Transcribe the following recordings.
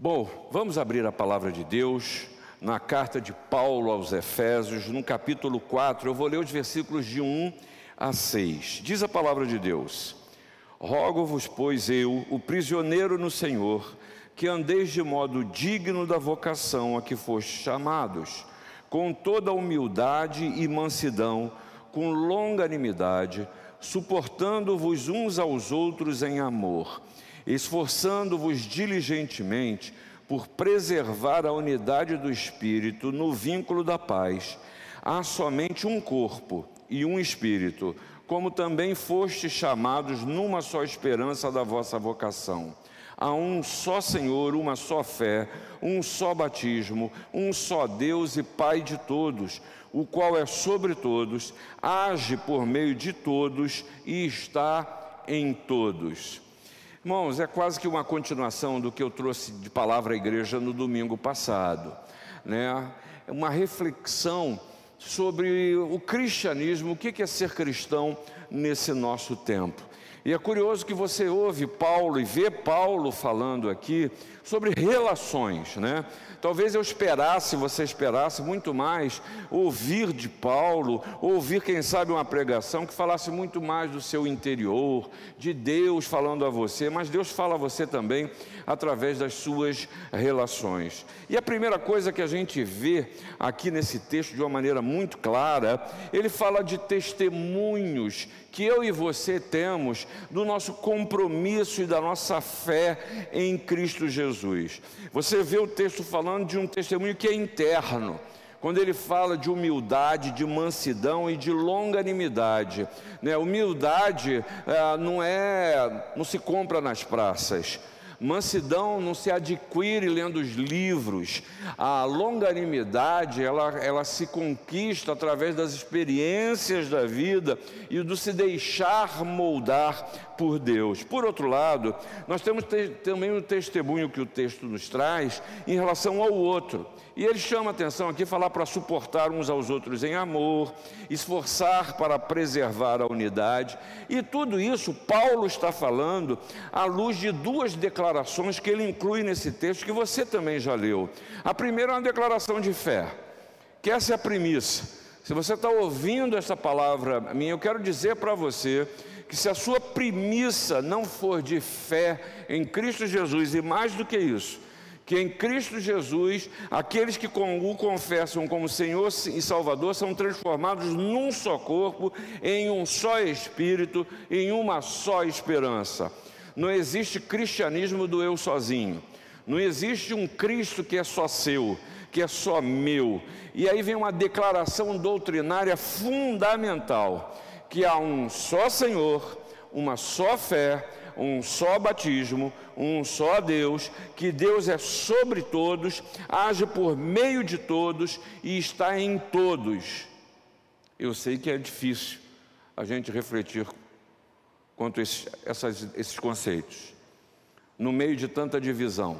Bom, vamos abrir a palavra de Deus na carta de Paulo aos Efésios, no capítulo 4. Eu vou ler os versículos de 1 a 6. Diz a palavra de Deus: Rogo-vos, pois eu, o prisioneiro no Senhor, que andeis de modo digno da vocação a que fostes chamados, com toda humildade e mansidão, com longanimidade, suportando-vos uns aos outros em amor esforçando-vos diligentemente por preservar a unidade do Espírito no vínculo da paz. Há somente um corpo e um Espírito, como também fostes chamados numa só esperança da vossa vocação. Há um só Senhor, uma só fé, um só batismo, um só Deus e Pai de todos, o qual é sobre todos, age por meio de todos e está em todos. Irmãos, é quase que uma continuação do que eu trouxe de palavra à igreja no domingo passado, né? É uma reflexão sobre o cristianismo, o que é ser cristão nesse nosso tempo. E é curioso que você ouve Paulo e vê Paulo falando aqui sobre relações, né? Talvez eu esperasse, você esperasse muito mais ouvir de Paulo, ouvir, quem sabe, uma pregação que falasse muito mais do seu interior, de Deus falando a você, mas Deus fala a você também através das suas relações. E a primeira coisa que a gente vê aqui nesse texto de uma maneira muito clara, ele fala de testemunhos que eu e você temos do nosso compromisso e da nossa fé em Cristo Jesus. Você vê o texto falando de um testemunho que é interno quando ele fala de humildade, de mansidão e de longanimidade. Né? Humildade é, não é, não se compra nas praças. Mansidão não se adquire lendo os livros. A longanimidade, ela, ela se conquista através das experiências da vida e do se deixar moldar por Deus. Por outro lado, nós temos também o testemunho que o texto nos traz em relação ao outro. E ele chama atenção aqui falar para suportar uns aos outros em amor, esforçar para preservar a unidade. E tudo isso Paulo está falando à luz de duas declarações que ele inclui nesse texto que você também já leu. A primeira é uma declaração de fé, que essa é a premissa. Se você está ouvindo essa palavra minha, eu quero dizer para você que se a sua premissa não for de fé em Cristo Jesus, e mais do que isso, que em Cristo Jesus, aqueles que o confessam como Senhor e Salvador são transformados num só corpo, em um só espírito, em uma só esperança. Não existe cristianismo do eu sozinho. Não existe um Cristo que é só seu, que é só meu. E aí vem uma declaração doutrinária fundamental, que há um só Senhor, uma só fé, um só batismo, um só Deus, que Deus é sobre todos, age por meio de todos e está em todos. Eu sei que é difícil a gente refletir quanto a esses, essas, esses conceitos, no meio de tanta divisão,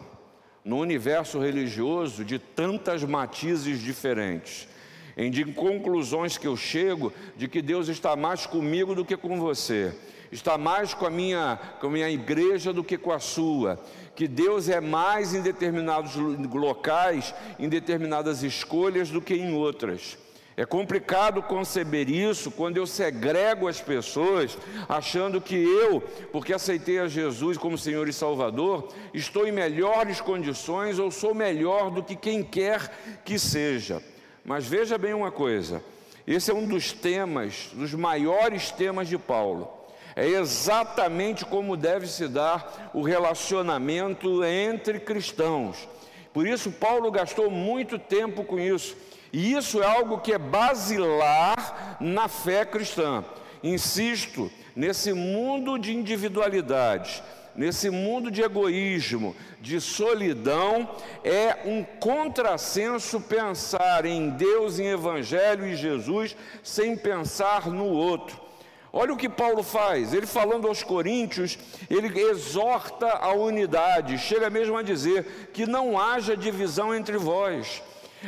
no universo religioso de tantas matizes diferentes, em de conclusões que eu chego de que Deus está mais comigo do que com você está mais com a minha, com a minha igreja do que com a sua, que Deus é mais em determinados locais, em determinadas escolhas do que em outras. É complicado conceber isso quando eu segrego as pessoas, achando que eu, porque aceitei a Jesus como Senhor e Salvador, estou em melhores condições ou sou melhor do que quem quer que seja. Mas veja bem uma coisa: esse é um dos temas, dos maiores temas de Paulo é exatamente como deve se dar o relacionamento entre cristãos. Por isso, Paulo gastou muito tempo com isso. E isso é algo que é basilar na fé cristã. Insisto, nesse mundo de individualidade, nesse mundo de egoísmo, de solidão, é um contrassenso pensar em Deus, em Evangelho e Jesus, sem pensar no outro. Olha o que Paulo faz, ele falando aos coríntios, ele exorta a unidade, chega mesmo a dizer que não haja divisão entre vós.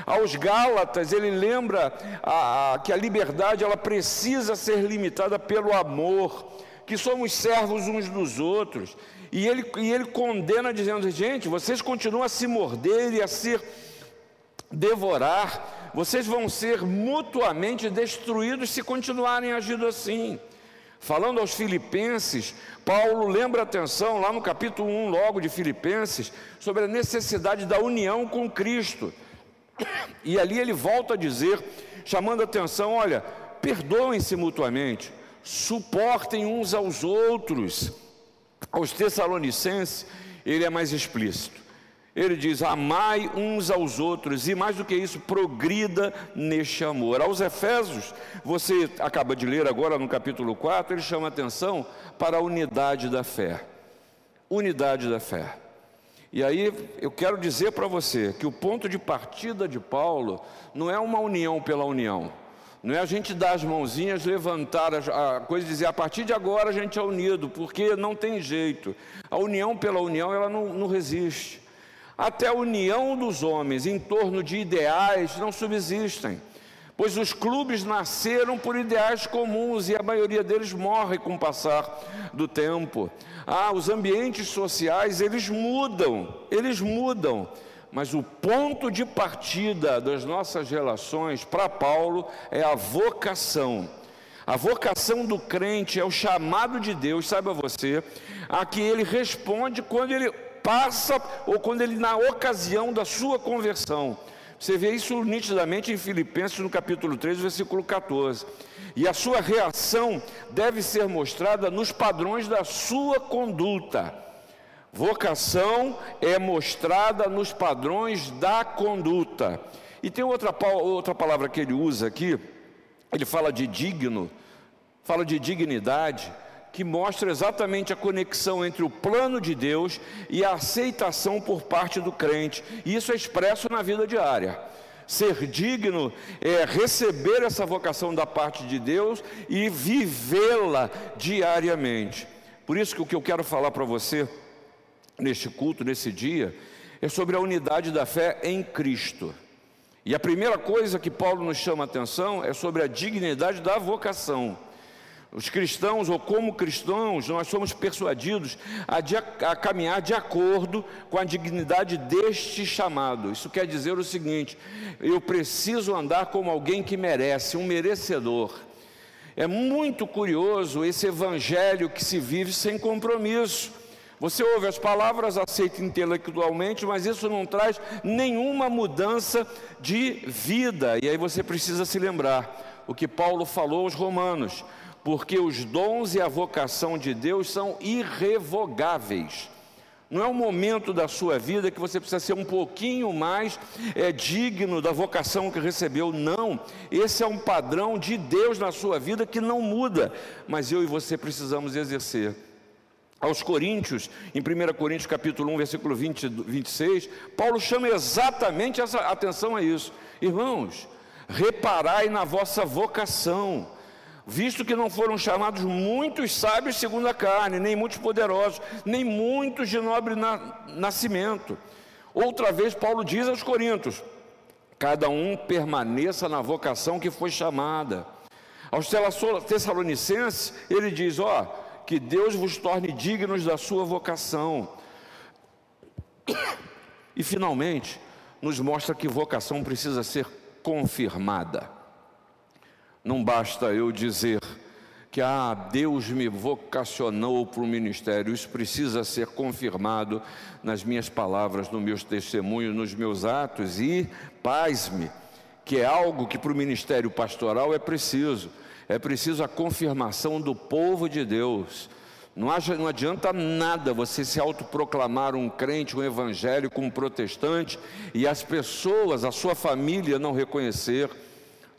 Aos Gálatas, ele lembra a, a, que a liberdade ela precisa ser limitada pelo amor, que somos servos uns dos outros. E ele, e ele condena, dizendo: gente, vocês continuam a se morder e a se devorar, vocês vão ser mutuamente destruídos se continuarem agindo assim. Falando aos Filipenses, Paulo lembra atenção lá no capítulo 1, logo de Filipenses, sobre a necessidade da união com Cristo. E ali ele volta a dizer, chamando atenção: olha, perdoem-se mutuamente, suportem uns aos outros. Aos Tessalonicenses, ele é mais explícito. Ele diz: amai uns aos outros, e mais do que isso, progrida neste amor. Aos Efésios, você acaba de ler agora no capítulo 4, ele chama atenção para a unidade da fé. Unidade da fé. E aí eu quero dizer para você que o ponto de partida de Paulo não é uma união pela união. Não é a gente dar as mãozinhas, levantar a coisa e dizer a partir de agora a gente é unido, porque não tem jeito. A união pela união ela não, não resiste. Até a união dos homens em torno de ideais não subsistem, pois os clubes nasceram por ideais comuns e a maioria deles morre com o passar do tempo. Ah, os ambientes sociais eles mudam, eles mudam. Mas o ponto de partida das nossas relações para Paulo é a vocação. A vocação do crente é o chamado de Deus, saiba você, a que ele responde quando ele passa ou quando ele, na ocasião da sua conversão. Você vê isso nitidamente em Filipenses, no capítulo 3, versículo 14. E a sua reação deve ser mostrada nos padrões da sua conduta. Vocação é mostrada nos padrões da conduta. E tem outra, outra palavra que ele usa aqui, ele fala de digno, fala de dignidade, que mostra exatamente a conexão entre o plano de Deus e a aceitação por parte do crente. E isso é expresso na vida diária. Ser digno é receber essa vocação da parte de Deus e vivê-la diariamente. Por isso que o que eu quero falar para você neste culto, nesse dia, é sobre a unidade da fé em Cristo. E a primeira coisa que Paulo nos chama a atenção é sobre a dignidade da vocação. Os cristãos, ou como cristãos, nós somos persuadidos a, de, a, caminhar de acordo com a dignidade deste chamado. Isso quer dizer o seguinte: eu preciso andar como alguém que merece, um merecedor. É muito curioso esse evangelho que se vive sem compromisso. Você ouve as palavras, aceita intelectualmente, mas isso não traz nenhuma mudança de vida. E aí você precisa se lembrar o que Paulo falou aos Romanos, porque os dons e a vocação de Deus são irrevogáveis. Não é um momento da sua vida que você precisa ser um pouquinho mais é, digno da vocação que recebeu. Não, esse é um padrão de Deus na sua vida que não muda, mas eu e você precisamos exercer aos Coríntios, em 1 Coríntios capítulo 1, versículo 20, 26, Paulo chama exatamente essa atenção a isso. Irmãos, reparai na vossa vocação, visto que não foram chamados muitos sábios segundo a carne, nem muitos poderosos, nem muitos de nobre na, nascimento. Outra vez Paulo diz aos Coríntios: cada um permaneça na vocação que foi chamada. Aos Tessalonicenses, ele diz: ó, que Deus vos torne dignos da sua vocação. E finalmente, nos mostra que vocação precisa ser confirmada. Não basta eu dizer que ah, Deus me vocacionou para o ministério, isso precisa ser confirmado nas minhas palavras, nos meus testemunhos, nos meus atos, e paz-me, que é algo que para o ministério pastoral é preciso. É preciso a confirmação do povo de Deus. Não, não adianta nada você se autoproclamar um crente, um evangélico, um protestante e as pessoas, a sua família não reconhecer,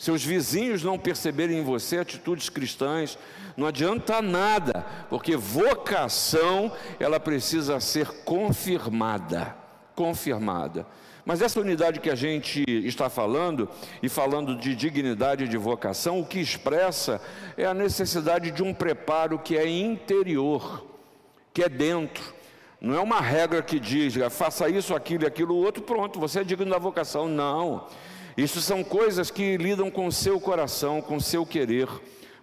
seus vizinhos não perceberem em você atitudes cristãs. Não adianta nada, porque vocação ela precisa ser confirmada, confirmada. Mas essa unidade que a gente está falando, e falando de dignidade e de vocação, o que expressa é a necessidade de um preparo que é interior, que é dentro. Não é uma regra que diz, faça isso, aquilo e aquilo outro, pronto, você é digno da vocação. Não. Isso são coisas que lidam com o seu coração, com o seu querer,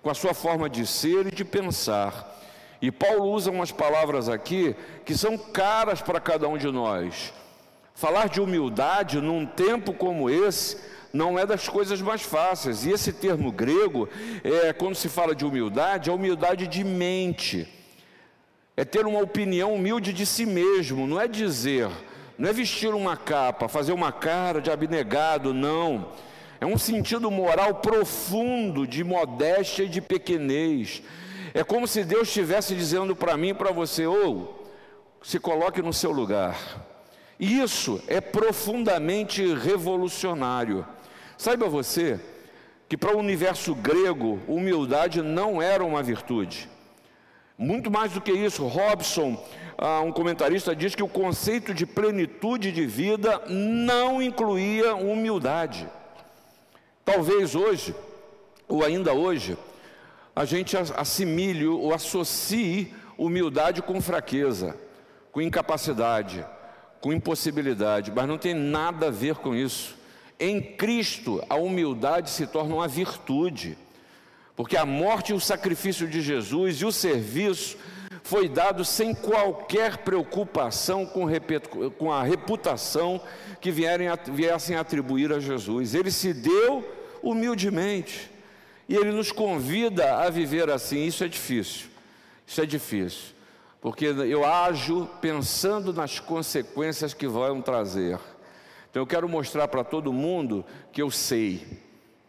com a sua forma de ser e de pensar. E Paulo usa umas palavras aqui que são caras para cada um de nós. Falar de humildade num tempo como esse não é das coisas mais fáceis. E esse termo grego, é, quando se fala de humildade, é humildade de mente. É ter uma opinião humilde de si mesmo, não é dizer, não é vestir uma capa, fazer uma cara de abnegado, não. É um sentido moral profundo de modéstia e de pequenez. É como se Deus estivesse dizendo para mim e para você: ou oh, se coloque no seu lugar. Isso é profundamente revolucionário. Saiba você que para o universo grego, humildade não era uma virtude. Muito mais do que isso, Robson, um comentarista, diz que o conceito de plenitude de vida não incluía humildade. Talvez hoje, ou ainda hoje, a gente assimile ou associe humildade com fraqueza, com incapacidade, com impossibilidade, mas não tem nada a ver com isso. Em Cristo, a humildade se torna uma virtude, porque a morte e o sacrifício de Jesus e o serviço foi dado sem qualquer preocupação com, a reputação que vierem, viessem atribuir a Jesus. Ele se deu humildemente. E ele nos convida a viver assim. Isso é difícil. Isso é difícil. Porque eu ajo pensando nas consequências que vão trazer. Então eu quero mostrar para todo mundo que eu sei.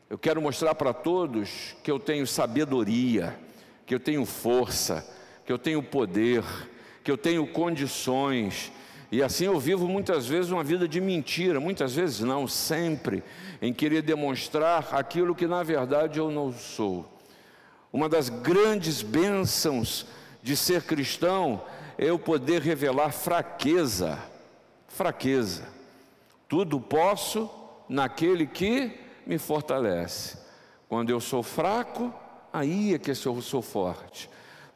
Eu quero mostrar para todos que eu tenho sabedoria, que eu tenho força, que eu tenho poder, que eu tenho condições. E assim eu vivo muitas vezes uma vida de mentira, muitas vezes não, sempre em querer demonstrar aquilo que na verdade eu não sou. Uma das grandes bênçãos de ser cristão é eu poder revelar fraqueza. Fraqueza. Tudo posso naquele que me fortalece. Quando eu sou fraco, aí é que eu sou forte.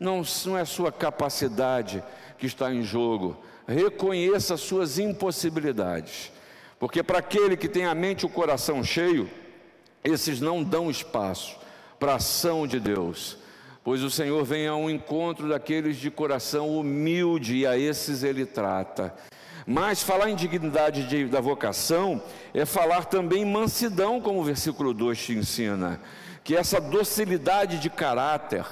Não, não é a sua capacidade que está em jogo. Reconheça as suas impossibilidades. Porque para aquele que tem a mente e o coração cheio, esses não dão espaço para a ação de Deus. Pois o Senhor vem ao encontro daqueles de coração humilde e a esses ele trata. Mas falar em dignidade de, da vocação é falar também mansidão, como o versículo 2 te ensina, que essa docilidade de caráter,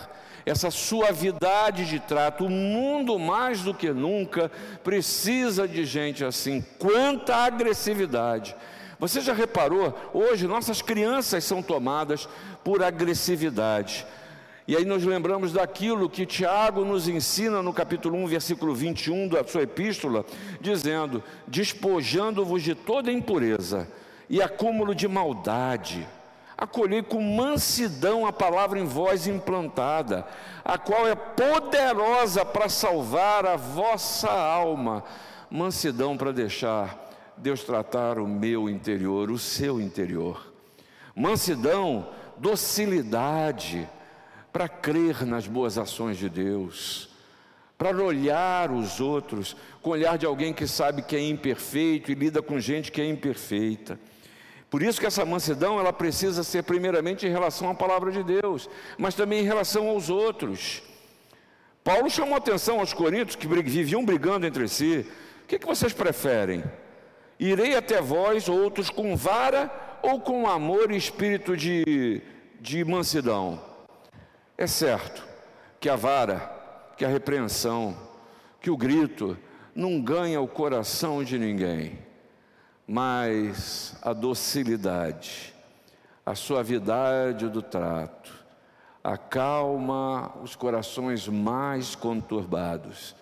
essa suavidade de trato. O mundo, mais do que nunca, precisa de gente assim. Quanta agressividade! Você já reparou? Hoje nossas crianças são tomadas por agressividade. E aí nós lembramos daquilo que Tiago nos ensina no capítulo 1, versículo 21 da sua epístola, dizendo: despojando-vos de toda impureza e acúmulo de maldade acolhei com mansidão a palavra em vós implantada, a qual é poderosa para salvar a vossa alma. Mansidão para deixar Deus tratar o meu interior, o seu interior. Mansidão, docilidade para crer nas boas ações de Deus, para olhar os outros com o olhar de alguém que sabe que é imperfeito e lida com gente que é imperfeita. Por isso que essa mansidão ela precisa ser primeiramente em relação à palavra de Deus, mas também em relação aos outros. Paulo chamou atenção aos coríntios que viviam brigando entre si. O que, que vocês preferem? Irei até vós, outros, com vara ou com amor e espírito de, de mansidão? É certo que a vara, que a repreensão, que o grito não ganha o coração de ninguém mas a docilidade, a suavidade do trato, acalma os corações mais conturbados.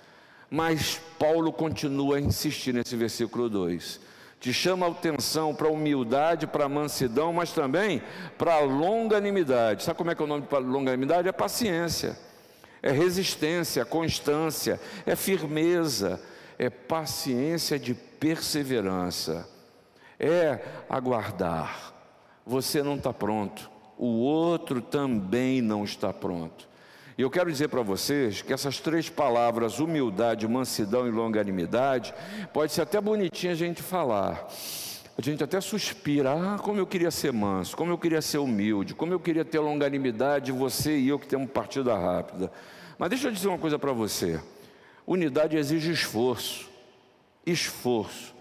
Mas Paulo continua a insistir nesse versículo 2. Te chama a atenção para a humildade, para a mansidão, mas também para a longanimidade. Sabe como é que é o nome de longanimidade? É paciência, é resistência, constância, é firmeza, é paciência de perseverança é aguardar. Você não está pronto, o outro também não está pronto. E eu quero dizer para vocês que essas três palavras, humildade, mansidão e longanimidade, pode ser até bonitinho a gente falar. A gente até suspira, ah, como eu queria ser manso, como eu queria ser humilde, como eu queria ter longanimidade, você e eu que temos partida rápida. Mas deixa eu dizer uma coisa para você: unidade exige esforço. Esforço.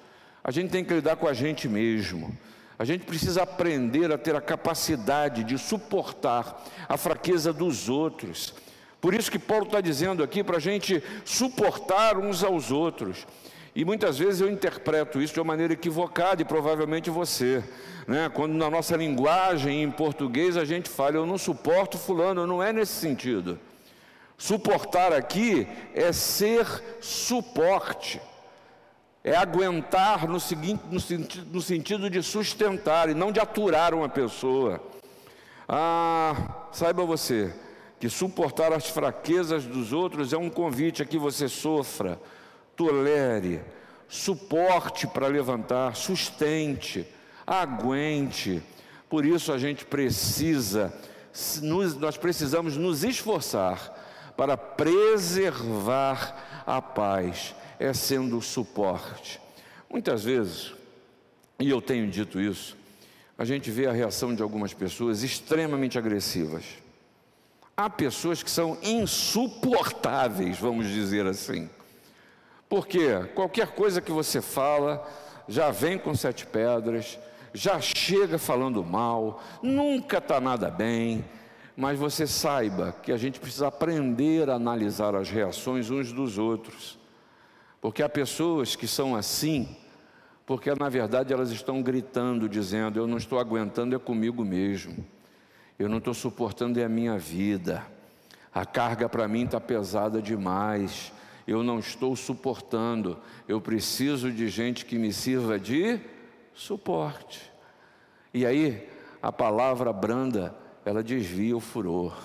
A gente tem que lidar com a gente mesmo. A gente precisa aprender a ter a capacidade de suportar a fraqueza dos outros. Por isso que Paulo está dizendo aqui para a gente suportar uns aos outros. E muitas vezes eu interpreto isso de uma maneira equivocada, e provavelmente você. Né? Quando na nossa linguagem em português a gente fala, eu não suporto fulano, não é nesse sentido. Suportar aqui é ser suporte, é aguentar no, seguinte, no, sentido, no sentido de sustentar e não de aturar uma pessoa. Ah, saiba você que suportar as fraquezas dos outros é um convite a que você sofra, tolere, suporte para levantar, sustente, aguente. Por isso a gente precisa, nós precisamos nos esforçar para preservar a paz, é sendo suporte. Muitas vezes, e eu tenho dito isso, a gente vê a reação de algumas pessoas extremamente agressivas. Há pessoas que são insuportáveis, vamos dizer assim. Porque qualquer coisa que você fala já vem com sete pedras, já chega falando mal, nunca está nada bem, mas você saiba que a gente precisa aprender a analisar as reações uns dos outros, porque há pessoas que são assim, porque na verdade elas estão gritando, dizendo: Eu não estou aguentando, é comigo mesmo, eu não estou suportando, é a minha vida, a carga para mim está pesada demais, eu não estou suportando, eu preciso de gente que me sirva de suporte. E aí, a palavra branda ela desvia o furor.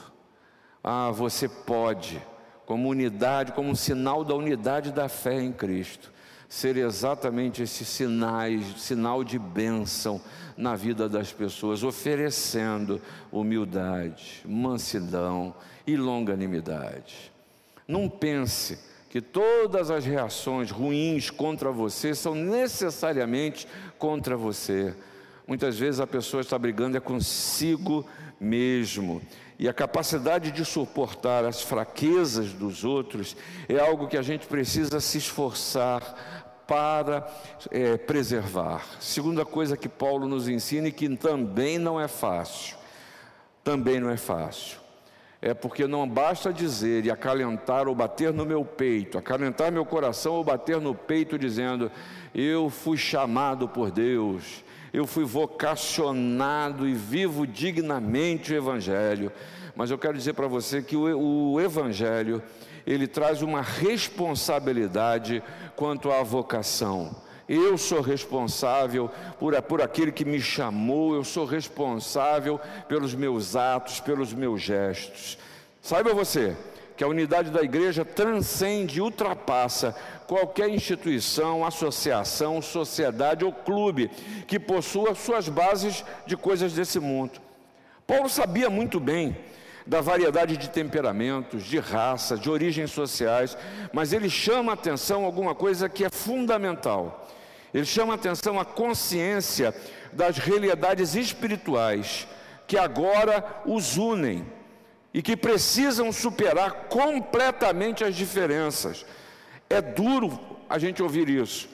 Ah, você pode, como unidade, como um sinal da unidade da fé em Cristo, ser exatamente esse sinais, sinal de bênção na vida das pessoas, oferecendo humildade, mansidão e longanimidade. Não pense que todas as reações ruins contra você são necessariamente contra você. Muitas vezes a pessoa está brigando é consigo mesmo. E a capacidade de suportar as fraquezas dos outros é algo que a gente precisa se esforçar para é, preservar. Segunda coisa que Paulo nos ensina e que também não é fácil, também não é fácil, é porque não basta dizer e acalentar ou bater no meu peito, acalentar meu coração ou bater no peito dizendo: Eu fui chamado por Deus, eu fui vocacionado e vivo dignamente o Evangelho. Mas eu quero dizer para você que o, o Evangelho, ele traz uma responsabilidade quanto à vocação. Eu sou responsável por, por aquele que me chamou, eu sou responsável pelos meus atos, pelos meus gestos. Saiba você, que a unidade da igreja transcende e ultrapassa qualquer instituição, associação, sociedade ou clube que possua suas bases de coisas desse mundo. Paulo sabia muito bem da variedade de temperamentos, de raças, de origens sociais, mas ele chama a atenção alguma coisa que é fundamental. Ele chama a atenção a consciência das realidades espirituais que agora os unem e que precisam superar completamente as diferenças. É duro a gente ouvir isso,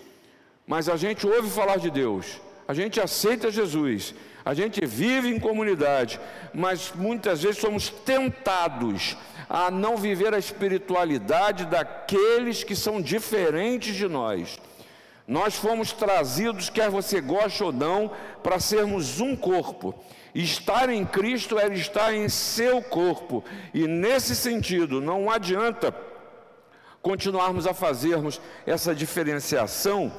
mas a gente ouve falar de Deus, a gente aceita Jesus, a gente vive em comunidade, mas muitas vezes somos tentados a não viver a espiritualidade daqueles que são diferentes de nós. Nós fomos trazidos, quer você goste ou não, para sermos um corpo. Estar em Cristo é estar em seu corpo. E nesse sentido, não adianta continuarmos a fazermos essa diferenciação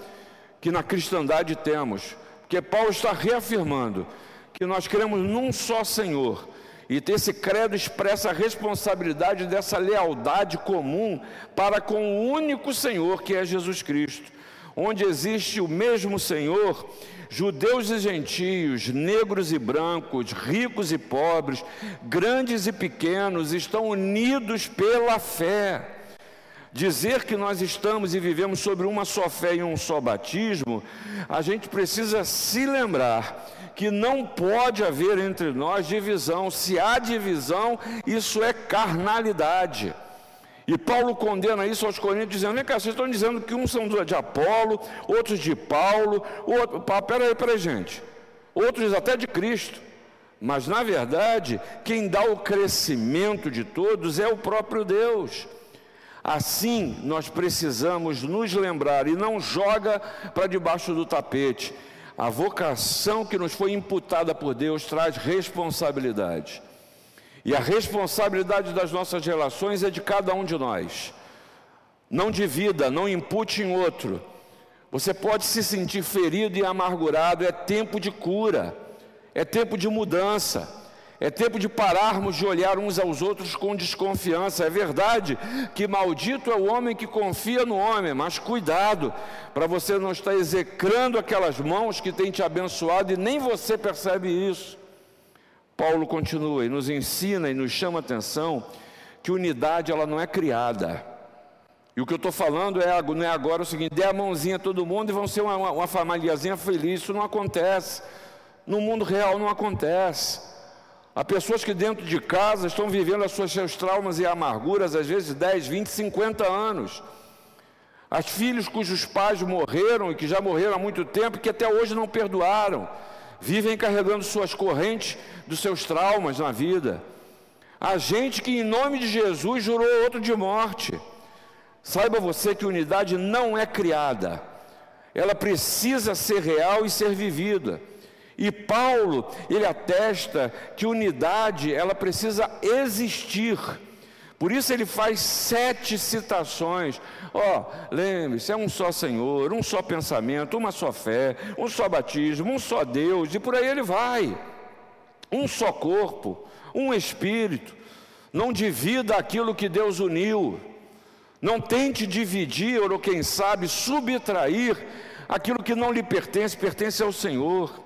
que na cristandade temos. Porque Paulo está reafirmando que nós cremos num só Senhor. E esse credo expressa a responsabilidade dessa lealdade comum para com o único Senhor que é Jesus Cristo. Onde existe o mesmo Senhor, judeus e gentios, negros e brancos, ricos e pobres, grandes e pequenos, estão unidos pela fé. Dizer que nós estamos e vivemos sobre uma só fé e um só batismo, a gente precisa se lembrar que não pode haver entre nós divisão. Se há divisão, isso é carnalidade. E Paulo condena isso aos Coríntios, dizendo: vem cá, vocês estão dizendo que uns são de Apolo, outros de Paulo, outro, peraí, peraí, gente. Outros até de Cristo. Mas, na verdade, quem dá o crescimento de todos é o próprio Deus. Assim, nós precisamos nos lembrar e não joga para debaixo do tapete. A vocação que nos foi imputada por Deus traz responsabilidade. E a responsabilidade das nossas relações é de cada um de nós. Não divida, não impute em outro. Você pode se sentir ferido e amargurado, é tempo de cura, é tempo de mudança. É tempo de pararmos de olhar uns aos outros com desconfiança. É verdade que maldito é o homem que confia no homem, mas cuidado para você não estar execrando aquelas mãos que têm te abençoado e nem você percebe isso. Paulo continua e nos ensina e nos chama a atenção que unidade ela não é criada. E o que eu estou falando é, não é agora o seguinte: dê a mãozinha a todo mundo e vão ser uma, uma, famíliazinha feliz. Isso não acontece. No mundo real não acontece. Há pessoas que dentro de casa estão vivendo as suas, seus traumas e amarguras, às vezes 10, 20, 50 anos. Há filhos cujos pais morreram e que já morreram há muito tempo e que até hoje não perdoaram vivem carregando suas correntes dos seus traumas na vida. Há gente que, em nome de Jesus, jurou outro de morte. Saiba você que unidade não é criada, ela precisa ser real e ser vivida. E Paulo, ele atesta que unidade, ela precisa existir. Por isso ele faz sete citações. Ó, oh, lembre-se, é um só Senhor, um só pensamento, uma só fé, um só batismo, um só Deus, e por aí ele vai. Um só corpo, um espírito. Não divida aquilo que Deus uniu. Não tente dividir, ou quem sabe, subtrair aquilo que não lhe pertence, pertence ao Senhor.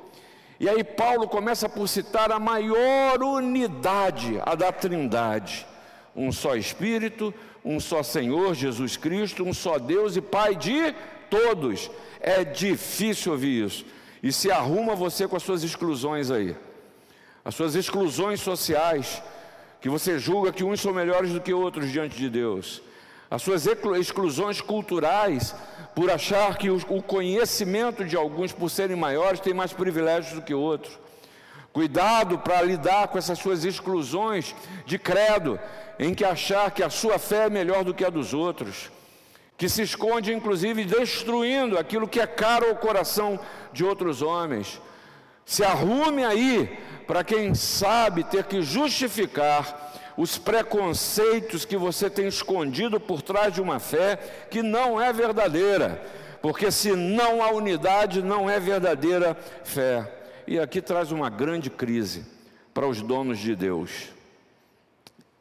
E aí Paulo começa por citar a maior unidade, a da Trindade um só Espírito, um só Senhor Jesus Cristo, um só Deus e Pai de todos. É difícil ouvir isso. E se arruma você com as suas exclusões aí, as suas exclusões sociais, que você julga que uns são melhores do que outros diante de Deus, as suas exclusões culturais, por achar que o conhecimento de alguns, por serem maiores, tem mais privilégios do que outros. Cuidado para lidar com essas suas exclusões de credo, em que achar que a sua fé é melhor do que a dos outros, que se esconde inclusive destruindo aquilo que é caro ao coração de outros homens. Se arrume aí para quem sabe ter que justificar os preconceitos que você tem escondido por trás de uma fé que não é verdadeira, porque se não há unidade, não é verdadeira fé. E aqui traz uma grande crise para os donos de Deus.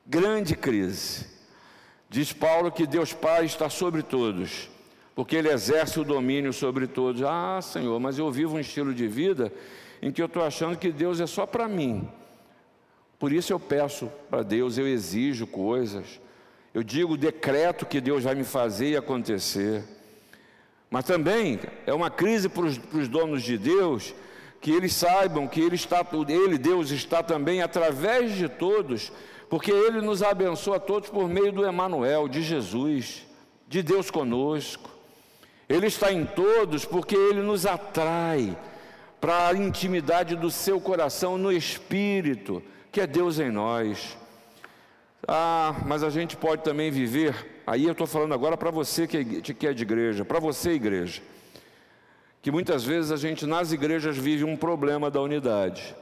Grande crise. Diz Paulo que Deus Pai está sobre todos, porque Ele exerce o domínio sobre todos. Ah, Senhor, mas eu vivo um estilo de vida em que eu estou achando que Deus é só para mim. Por isso eu peço para Deus, eu exijo coisas, eu digo decreto que Deus vai me fazer e acontecer. Mas também é uma crise para os donos de Deus que eles saibam que ele está, ele, Deus, está também através de todos, porque ele nos abençoa a todos por meio do Emanuel, de Jesus, de Deus conosco. Ele está em todos porque ele nos atrai para a intimidade do seu coração no espírito, que é Deus em nós. Ah, mas a gente pode também viver, aí eu estou falando agora para você que é de igreja, para você, igreja que muitas vezes a gente nas igrejas vive um problema da unidade.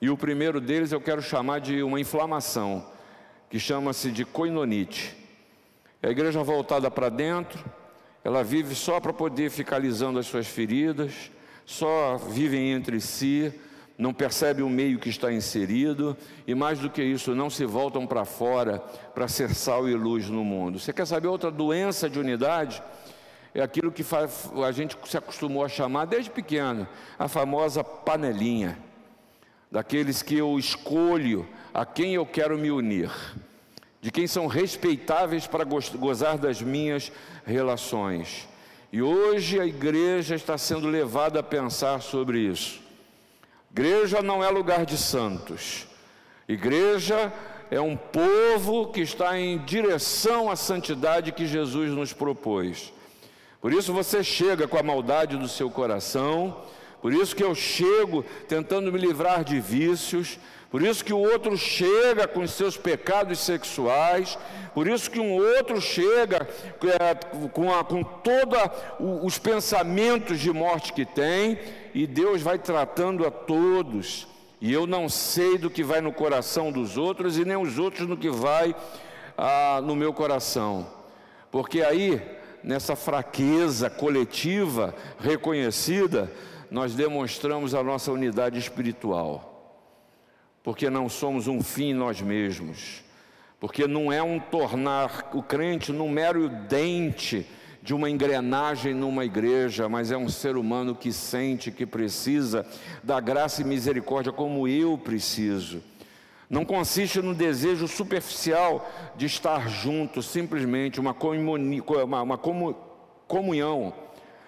E o primeiro deles eu quero chamar de uma inflamação, que chama-se de coinonite. É a igreja voltada para dentro, ela vive só para poder ficar alisando as suas feridas, só vivem entre si, não percebe o meio que está inserido e mais do que isso, não se voltam para fora para ser sal e luz no mundo. Você quer saber outra doença de unidade? é aquilo que a gente se acostumou a chamar desde pequeno, a famosa panelinha, daqueles que eu escolho a quem eu quero me unir, de quem são respeitáveis para gozar das minhas relações. E hoje a igreja está sendo levada a pensar sobre isso. Igreja não é lugar de santos. Igreja é um povo que está em direção à santidade que Jesus nos propôs. Por isso você chega com a maldade do seu coração, por isso que eu chego tentando me livrar de vícios, por isso que o outro chega com os seus pecados sexuais, por isso que um outro chega é, com, com todos os pensamentos de morte que tem, e Deus vai tratando a todos. E eu não sei do que vai no coração dos outros e nem os outros no que vai ah, no meu coração. Porque aí, nessa fraqueza coletiva reconhecida, nós demonstramos a nossa unidade espiritual. Porque não somos um fim nós mesmos. Porque não é um tornar o crente num mero dente de uma engrenagem numa igreja, mas é um ser humano que sente que precisa da graça e misericórdia como eu preciso. Não consiste no desejo superficial de estar junto, simplesmente uma, uma, uma comunhão.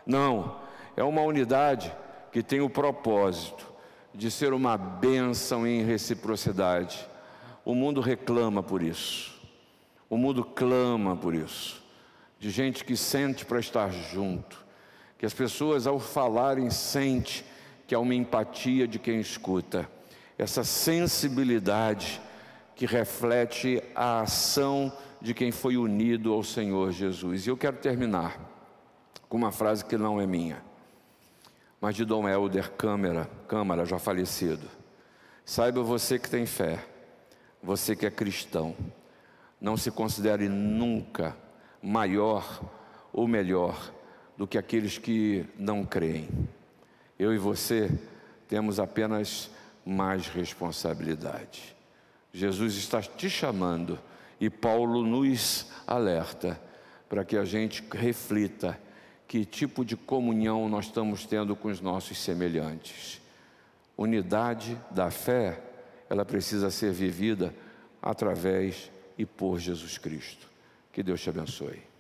Não, é uma unidade que tem o propósito de ser uma bênção em reciprocidade. O mundo reclama por isso. O mundo clama por isso de gente que sente para estar junto, que as pessoas ao falarem sente que há uma empatia de quem escuta, essa sensibilidade que reflete a ação de quem foi unido ao Senhor Jesus. E eu quero terminar com uma frase que não é minha, mas de Dom Helder Câmara, Câmara já falecido. Saiba você que tem fé, você que é cristão, não se considere nunca maior ou melhor do que aqueles que não creem. Eu e você temos apenas mais responsabilidade. Jesus está te chamando e Paulo nos alerta para que a gente reflita que tipo de comunhão nós estamos tendo com os nossos semelhantes. Unidade da fé, ela precisa ser vivida através e por Jesus Cristo. Que Deus te abençoe.